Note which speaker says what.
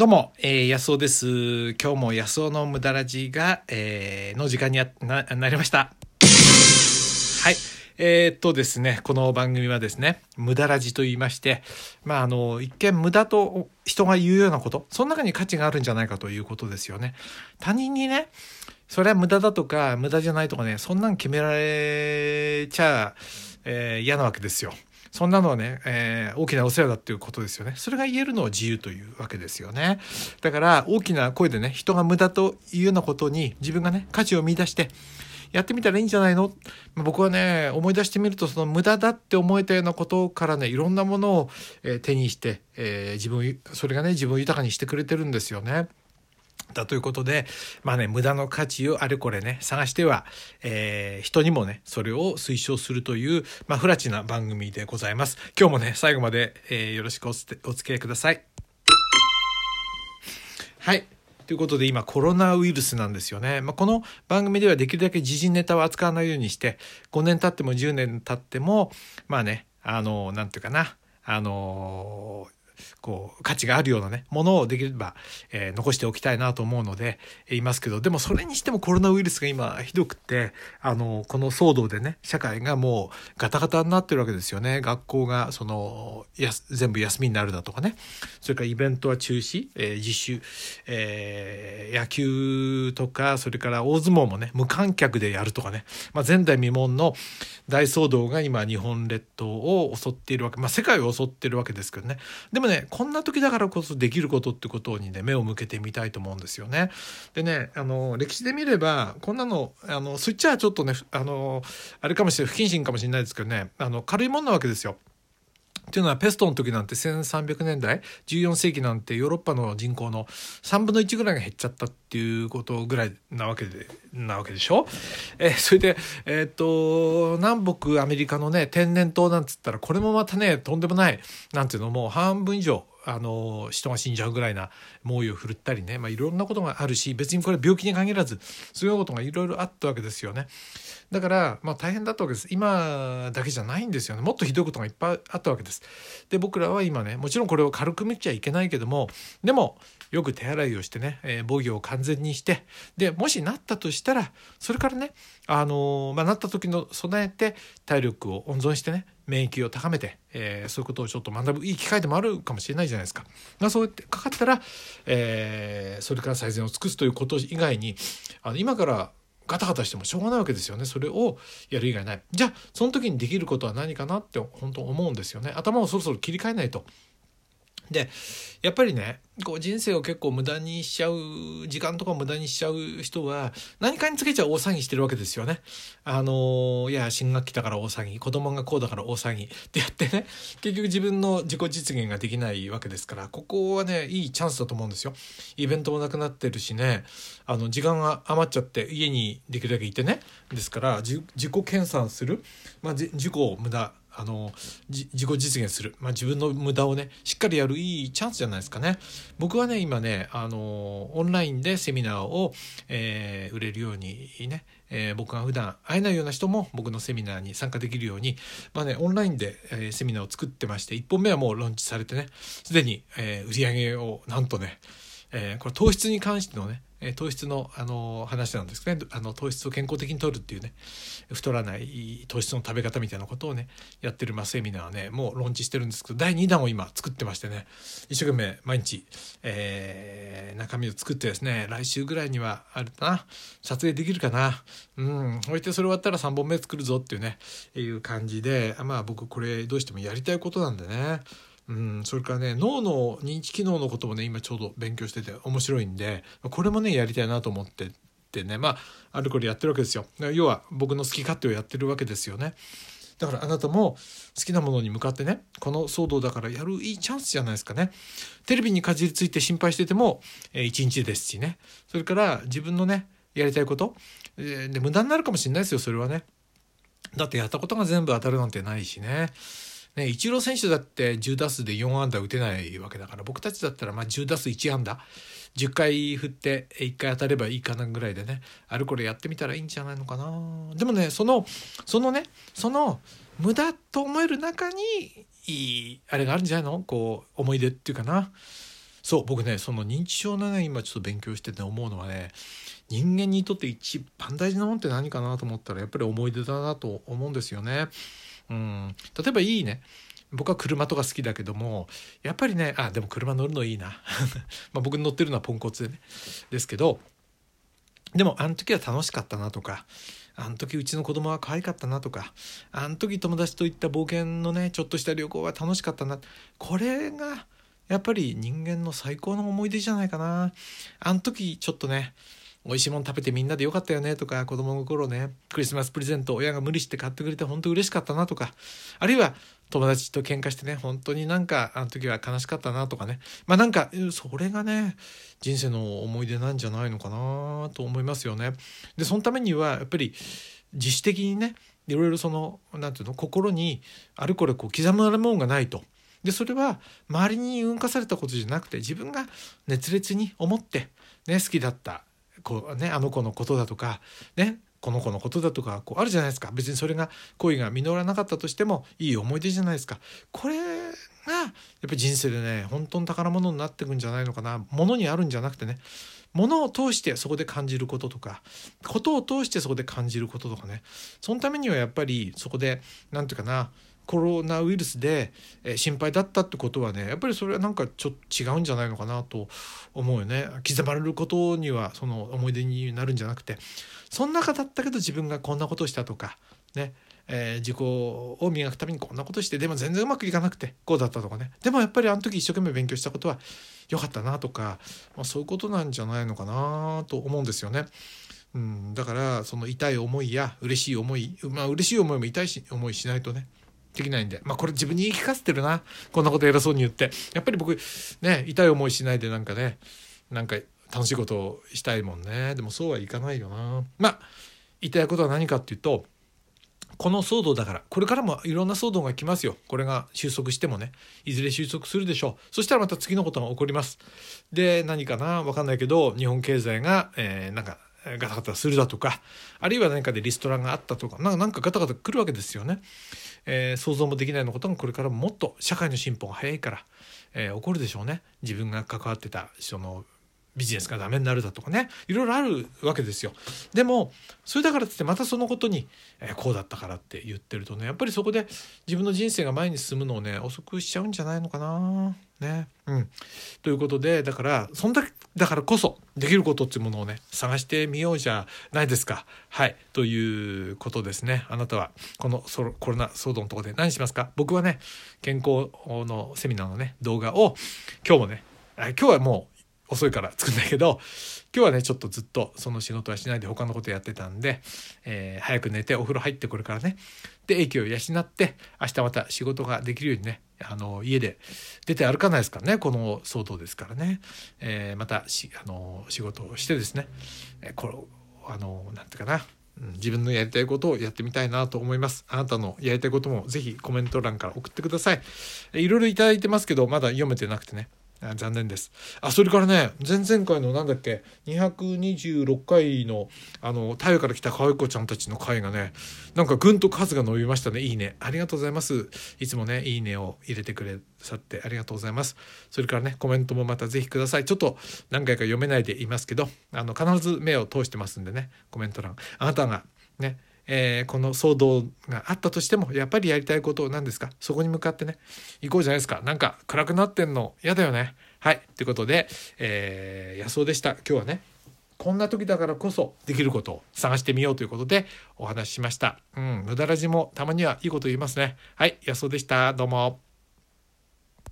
Speaker 1: どうも、えー、安尾です。今日も安尾の無駄ラジが、えー、の時間になりました。はい。えー、っとですね、この番組はですね、無駄ラジと言いまして、まあ、あの、一見無駄と人が言うようなこと、その中に価値があるんじゃないかということですよね。他人にね、それは無駄だとか、無駄じゃないとかね、そんなん決められちゃ、えー嫌なわけですよ。そんなのはね、えー大きなお世話だっていうことですよね。それが言えるのは自由というわけですよね。だから大きな声でね、人が無駄というようなことに自分がね、価値を見出して、やってみたらいいんじゃないの？僕はね、思い出してみると、その無駄だって思えたようなことからね、いろんなものを、え手にして、えー自分、それがね、自分を豊かにしてくれてるんですよね。だということで、まあね、無駄の価値をあれこれね、探しては、えー人にもね、それを推奨するという、まあ、不埒な番組でございます。今日もね、最後まで、えーよろしくおつお付き合いください。はい。ということで今コロナウイルスなんですよね。まあ、この番組ではできるだけ時事ネタを扱わないようにして、5年経っても10年経っても、まあね、あの、なんていうかな、あのこう価値があるようなねものをできれば、えー残しておきたいなと思うので言いますけどでもそれにしてもコロナウイルスが今ひどくてあのこの騒動でね社会がもうガタガタになってるわけですよね。学校がそのや全部休みになるだとかね。それからイベントは中止、えー自主、えー野球とかそれから大相撲もね無観客でやるとかね、まあ、前代未聞の大騒動が今日本列島を襲っているわけまあ世界を襲ってるわけですけどね。でもねねこんな時だからこそできることってことにね目を向けてみたいと思うんですよね。でねあの歴史で見ればこんなのあのそっちはちょっとねあのあれかもしれない不謹慎かもしれないですけどねあの軽いもんなわけですよ。っていうのはペストの時なんて1300年代14世紀なんてヨーロッパの人口の3分の1ぐらいが減っちゃったっていうことぐらいなわけでなわけでしょ、えーそれでえーっと南北アメリカのね天然痘なんつったらこれもまたねとんでもないなんていうのもう半分以上あの人が死んじゃうぐらいな猛威を振るったりね、まあ、いろんなことがあるし別にこれ病気に限らずそういうことがいろいろあったわけですよね。だから、まあ、大変だったわけです今だけじゃないんですよねもっとひどいことがいっぱいあったわけですで僕らは今ねもちろんこれを軽く見ちゃいけないけどもでもよく手洗いをしてね、えー防御を完全にしてでもしなったとしたらそれからねあのーまあ、なった時の備えて体力を温存してね免疫を高めて、えーそういうことをちょっと学ぶいい機会でもあるかもしれないじゃないですか。まあ、そうやってかかったら、えーそれから最善を尽くすということ以外にあの今からガタガタしてもしょうがないわけですよね。それをやる以外ない。じゃあその時にできることは何かなって本当思うんですよね。頭をそろそろ切り替えないと。でやっぱりねこう人生を結構無駄にしちゃう時間とか無駄にしちゃう人は何かにつけちゃ大騒ぎしてるわけですよね。あのいや新学期だから大騒ぎ子供がこうだから大騒ぎってやってね結局自分の自己実現ができないわけですからここはねいいチャンスだと思うんですよ。イベントもなくなってるしねあの時間が余っちゃって家にできるだけいてねですから自己研鑽する、まあ、自己を無駄あの自己実現する、まあ、自分の無駄をねしっかりやるいいチャンスじゃないですかね。僕はね今ねあのオンラインでセミナーを、えー売れるようにね、えー僕が普段会えないような人も僕のセミナーに参加できるように、まあね、オンラインで、えーセミナーを作ってまして1本目はもうローンチされてねすでに、えー売り上げをなんとねえーこれ糖質に関してのね、え糖質の、あの話なんですね。あの糖質を健康的に摂るっていうね。太らない糖質の食べ方みたいなことをねやってる、ま、セミナーはねもうローンチしてるんですけど第2弾を今作ってましてね。一生懸命毎日、えー中身を作ってですね来週ぐらいにはあるかな。撮影できるかな。うん。置いてそれ終わったら3本目作るぞっていうねいう感じでまあ僕これどうしてもやりたいことなんでね。うん、それからね脳の認知機能のこともね今ちょうど勉強してて面白いんでこれもねやりたいなと思ってってねまああるこれやってるわけですよ。要は僕の好き勝手をやってるわけですよね。だからあなたも好きなものに向かってねこの騒動だからやるいいチャンスじゃないですかね。テレビにかじりついて心配してても、えー一日ですしね。それから自分のねやりたいこと、えーで無駄になるかもしれないですよそれはね。だってやったことが全部当たるなんてないしね。ね、イチロー選手だって10打数で4安打打てないわけだから僕たちだったらまあ10打数1安打。10回振って1回当たればいいかなぐらいでねあれこれやってみたらいいんじゃないのかな。でもねそのそのねその無駄と思える中にいいあれがあるんじゃないの？こう思い出っていうかな。そう僕ねその認知症のね今ちょっと勉強してて思うのはね人間にとって一番大事なもんって何かなと思ったらやっぱり思い出だなと思うんですよね。うん、例えばいいね。僕は車とか好きだけどもやっぱりねあでも車乗るのいいな。まあ僕乗ってるのはポンコツでね。ですけどでもあの時は楽しかったなとかあの時うちの子供は可愛かったなとかあの時友達と行った冒険のねちょっとした旅行は楽しかったな。これがやっぱり人間の最高の思い出じゃないかな。あの時ちょっとね美味しいもの食べてみんなでよかったよねとか子供の頃ねクリスマスプレゼント親が無理して買ってくれて本当嬉しかったなとかあるいは友達と喧嘩してね本当になんかあの時は悲しかったなとかねまあなんかそれがね人生の思い出なんじゃないのかなと思いますよね。でそのためにはやっぱり自主的にねいろいろその何て言うの心にあれこれこう刻まれるもんがないと。でそれは周りに運化されたことじゃなくて自分が熱烈に思って、ね、好きだったこう、ね、あの子のことだとか、ね、この子のことだとかこうあるじゃないですか。別にそれが恋が実らなかったとしてもいい思い出じゃないですか。これがやっぱり人生でね本当の宝物になってくんじゃないのかな。ものにあるんじゃなくてね。ものを通してそこで感じることとかことを通してそこで感じることとかね。そのためにはやっぱりそこで何て言うかなコロナウイルスで心配だったってことはねやっぱりそれはなんかちょっと違うんじゃないのかなと思うよね。刻まれることにはその思い出になるんじゃなくて。そん中だったけど自分がこんなことしたとかね。えー、自己を磨くためにこんなことしてでも全然うまくいかなくてこうだったとかね。でもやっぱりあの時一生懸命勉強したことは良かったなとか、まあ、そういうことなんじゃないのかなと思うんですよね。うん、だからその痛い思いや嬉しい思いまあ嬉しい思いも痛いし思いしないとね。できないんで。まあこれ自分に言い聞かせてるな。こんなこと偉そうに言って。やっぱり僕ね痛い思いしないでなんかねなんか楽しいことをしたいもんね。でもそうはいかないよな。まあ言いたいことは何かっていうとこの騒動だから。これからもいろんな騒動が来ますよ。これが収束してもね。いずれ収束するでしょう。そしたらまた次のことが起こります。で何かな？分かんないけど日本経済が、えー、なんかガタガタするだとかあるいは何かでリストラがあったとかなんかガタガタ来るわけですよね、えー、想像もできないようなことがこれからもっと社会の進歩が早いから、えー、起こるでしょうね。自分が関わってたそのビジネスがダメになるだとかね。いろいろあるわけですよ。でもそれだからってまたそのことに、えー、こうだったからって言ってるとねやっぱりそこで自分の人生が前に進むのをね遅くしちゃうんじゃないのかな。ね。うん。ということでだからそんだけだからこそできることっていうものをね探してみようじゃないですか。はい。ということですね。あなたはこのコロナ騒動のとこで何しますか？僕はね健康のセミナーのね動画を今日もね今日はもう遅いから作んないけど今日はねちょっとずっとその仕事はしないで他のことやってたんで、えー、早く寝てお風呂入ってこれからねで影響を養って明日また仕事ができるようにねあの家で出て歩かないですからねこの騒動ですからね、えー、またしあの仕事をしてですね、えー、これあのなんていうかな自分のやりたいことをやってみたいなと思います。あなたのやりたいこともぜひコメント欄から送ってください。いろいろいただいてますけど、まだ読めてなくてね。残念です。あ、それからね、前々回のなんだっけ、226回の、あの、太陽から来た可愛い子ちゃんたちの回がね、なんかぐんと数が伸びましたね。いいね。ありがとうございます。いつもね、いいねを入れてくれさってありがとうございます。それからね、コメントもまたぜひください。ちょっと何回か読めないでいますけど、あの、必ず目を通してますんでね、コメント欄。あなたがね、えー、この騒動があったとしてもやっぱりやりたいことなんですか？そこに向かってね行こうじゃないですかなんか暗くなってんの嫌だよねはいということで、えー、野草でした今日はねこんな時だからこそできることを探してみようということでお話ししました。うん、無駄ラジもたまにはいいこと言いますね。はい、野草でした。どうも。